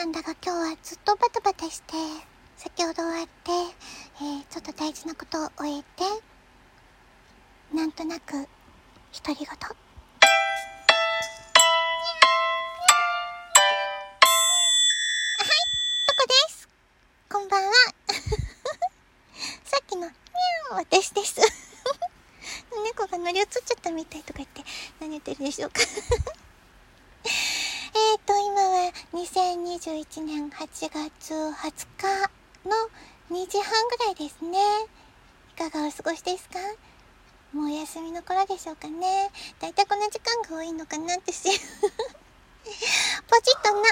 なんだが今日はずっとバタバタして、先ほど終わって、えー、ちょっと大事なことを終えて、なんとなく、独り言。はい、どこですこんばんは。さっきの、にゃー私です。猫が乗り移っちゃったみたいとか言って、何言ってるでしょうか、2021年8月20日の2時半ぐらいですね。いかがお過ごしですか？もうお休みの頃でしょうかね。だいたいこの時間が多いのかなってし。ポチッとな。もっ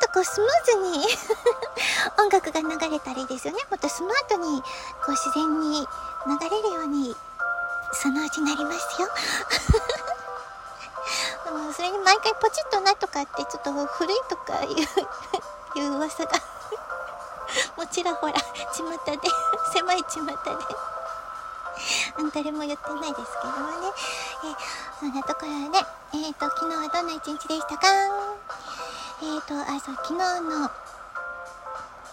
とこうスムーズに音楽が流れたりですよね。もっとスマートにこう自然に流れるようにそのうちなりますよ。う、それに毎回ポチッとなとかってちょっと古いとかいう いう噂が。もうちらほら巷で 狭い巷で。誰も言ってないですけどもね。えそんなところでえっ、ー、と昨日はどんな一日でしたか？えっ、ー、とあそう昨日の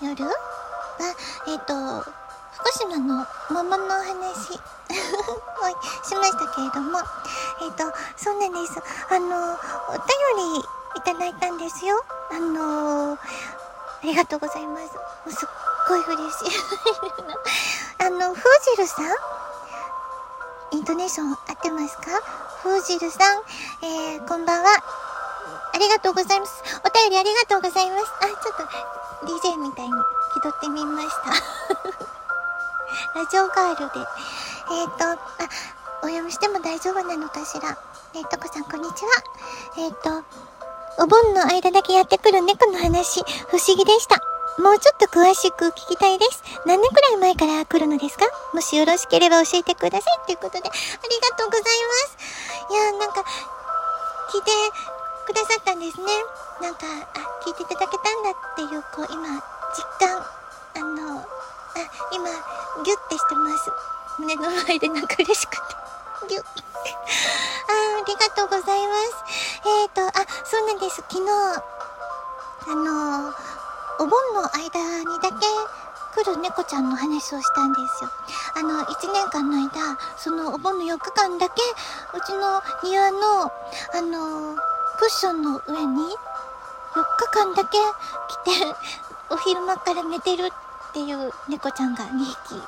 夜はえっ、ー、と福島の桃のお話 しましたけれども、えっ、ー、と、そうなんです。あの、お便りいただいたんですよ。あのありがとうございます。もうすっごい嬉しい。あの、フージルさん？イントネーション合ってますか？フージルさん、えー、こんばんは。ありがとうございます。お便りありがとうございます。あ、ちょっと DJ みたいに気取ってみました。ラジオガールで。えっ、ー、と、あ、お読みしても大丈夫なのかしら？えー、とこさん、こんにちは。えっ、ー、と、お盆の間だけやってくる猫の話、不思議でした。もうちょっと詳しく聞きたいです。何年くらい前から来るのですか？もしよろしければ教えてください。ということで、ありがとうございます。いやー、なんか、聞いてくださったんですね。なんか、あ、聞いていただけたんだっていう、こう、今、実感、あの、あ、今、ギュッてしてます。胸の前でなんか嬉しくて。ぎゅあありがとうございます。えっ、ー、と、あ、そうなんです。昨日、あのー、お盆の間にだけ来る猫ちゃんの話をしたんですよ。あの、1年間の間、そのお盆の4日間だけ、うちの庭の、あのー、クッションの上に、4日間だけ来て、お昼間から寝てるっていう猫ちゃんが2匹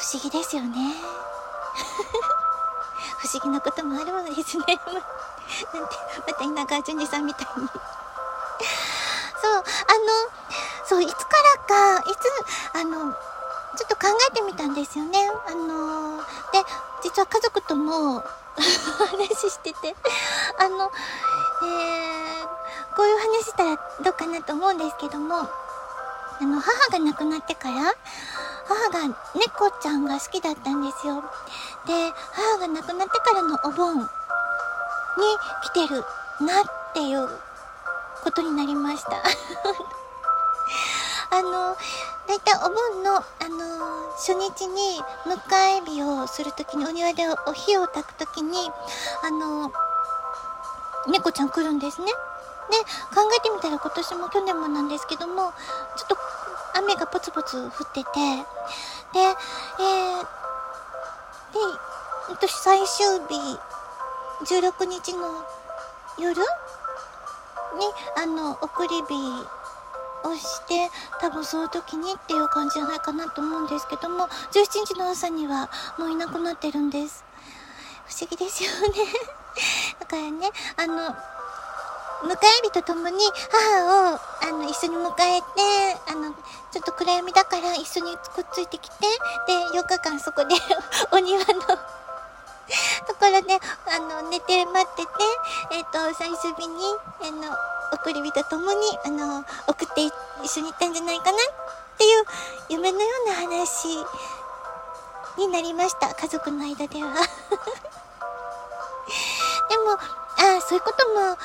不思議ですよね。不思議なこともあるものですね。なんて、また稲川淳二さんみたいに そう、あの、そう、いつからか、いつ、あの、ちょっと考えてみたんですよね。あので、実は家族とも話してて、あの、えー、こういう話したらどうかなと思うんですけども、あの、母が亡くなってから、母が猫ちゃんが好きだったんですよ。で、母が亡くなってからのお盆に来てるなっていうことになりました。あの、だいたいお盆の、あの初日に迎え火をするときに、お庭でお火を焚くときに、あの猫ちゃん来るんですね。で、考えてみたら今年も去年もなんですけども、ちょっと雨がポツポツ降ってて、で、えー、で、私最終日、16日の夜に、あの、送り火をして、多分その時にっていう感じじゃないかなと思うんですけども、17日の朝にはもういなくなってるんです。不思議ですよね だからね、あの、迎え火とともに母を、あの、一緒に迎えて、あの、ちょっと暗闇だから一緒にくっついてきて、で、4日間そこで お庭のところで、あの、寝て待ってて、えっ、ー、と、最終日に、あの、送り火とともに、あの、送って一緒に行ったんじゃないかなっていう夢のような話になりました。家族の間では でも、ああ、そういうことも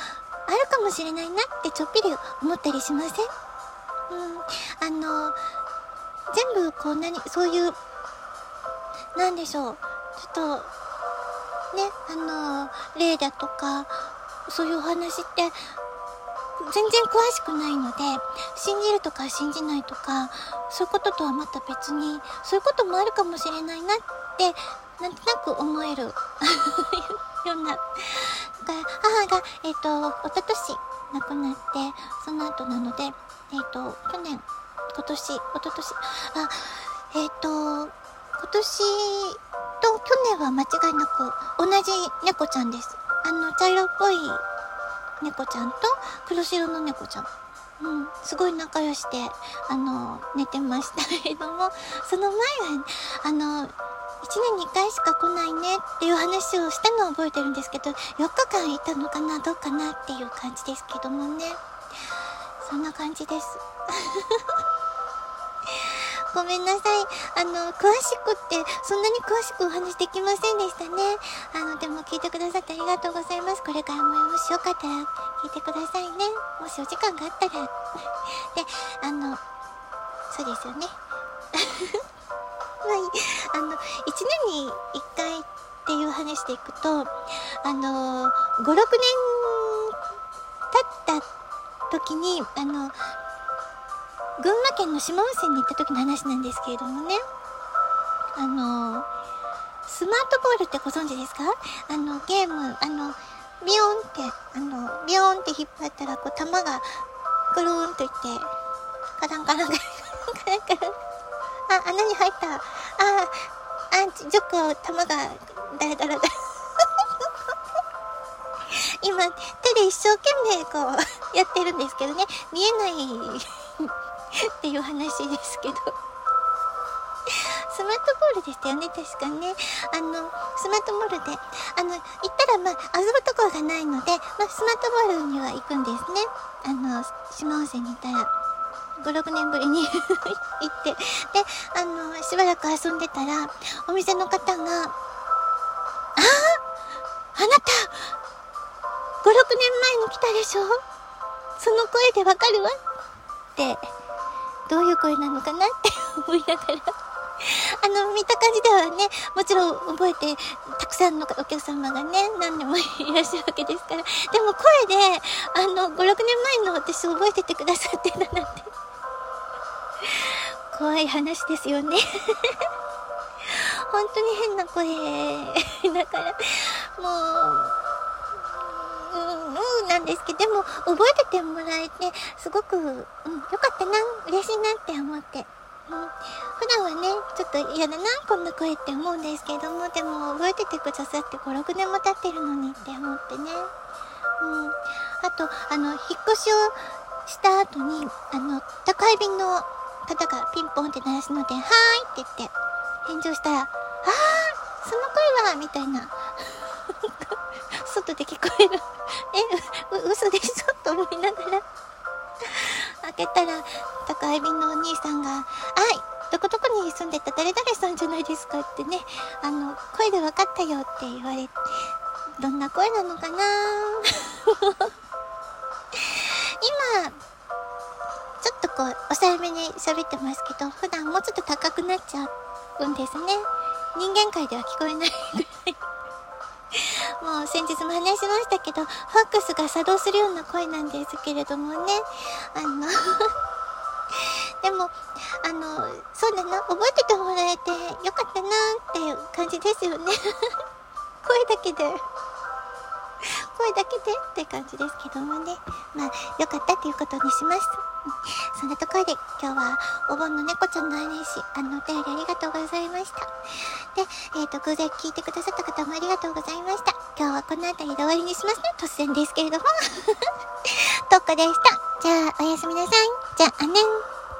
あるかもしれないなってちょっぴり思ったりしません？うん。あの、全部こう何、そういう、なんでしょう。ちょっと、ね、あの、霊だとか、そういうお話って全然詳しくないので信じるとか信じないとかそういうこととはまた別にそういうこともあるかもしれないなってなんとなく思えるようなだから母が、えっ、ー、と一昨年亡くなってその後なので、えっ、ー、と去年今年一昨年あえっ、ー、と今年と去年は間違いなく同じ猫ちゃんですあの茶色っぽい猫ちゃんと黒白の猫ちゃん。うん、すごい仲良しで、あの、寝てましたけれども、その前は、あの、1年に1回しか来ないねっていう話をしたのを覚えてるんですけど、4日間いたのかな、どうかなっていう感じですけどもね。そんな感じです。ごめんなさい。あの、詳しくって、そんなに詳しくお話できませんでしたね。あの、でも聞いてくださってありがとうございます。これからももしよかったら聞いてくださいね。もしお時間があったら。で、あの、そうですよね。はい。あの、1年に1回っていう話でいくと、あの、5、6年経った時に、あの、群馬県の島温泉に行った時の話なんですけれどもね、あの、スマートボールってご存知ですか？あの、ゲーム、あの、ビヨンって、あの、ビヨンって引っ張ったら、こう、玉が、ぐるーんといって、カランカランカランカランカラン。あ、穴に入った。あ、あ、ちょっと玉が、ダラダラダラ。今、手で一生懸命こう、やってるんですけどね、見えないっていう話ですけどスマートボールでしたよね、確かね。あの、スマートボールで、あの、行ったら、まあ、遊ぶところがないので、まあ、スマートボールには行くんですね。あの、島温泉に行ったら、5、6年ぶりに 行って。で、あの、しばらく遊んでたら、お店の方が、ああなた !5、6年前に来たでしょ？その声でわかるわってどういう声なのかなって思いながらあの、見た感じではね、もちろん覚えて、たくさんのお客様がね、何でもいらっしゃるわけですから。でも声で、あの、5、6年前の私を覚えててくださってたなんて。怖い話ですよね本当に変な声だから、もう、うん、なんですけど、でも、覚えててもらえて、すごく、うん、よかったな、嬉しいなって思って。普段はね、ちょっと嫌だな、こんな声って思うんですけども、でも覚えててくださって5、6年も経ってるのにって思ってね。うん。あと、あの、引っ越しをした後に、あの、宅配便の方がピンポンって鳴らすので、はーいって言って、返事をしたら、あー、その声はみたいな。外で聞こえる。え、嘘でしょ？と思いながら。けたら、宅配便のお兄さんが、はい、どこどこに住んでた？誰々さんじゃないですか？ってね、あの、声で分かったよって言われて、どんな声なのかな？今、ちょっとこう、抑えめに喋ってますけど、普段もうちょっと高くなっちゃうんですね。人間界では聞こえないぐらい。もう先日も話しましたけど、ファックスが作動するような声なんですけれどもね、あの でも、あの、そうだな、覚えててもらえてよかったなっていう感じですよね。声だけで。声だけでって感じですけどもね。まあ、よかったっていうことにします。そんなところで今日はお盆の猫ちゃんの話、あの、お便りありがとうございました。で、えっ、ー、と、偶然聞いてくださった方もありがとうございました。今日はこの辺りで終わりにしますね。突然ですけれども。とっこでした。じゃあ、おやすみなさい。じゃあ、ねん。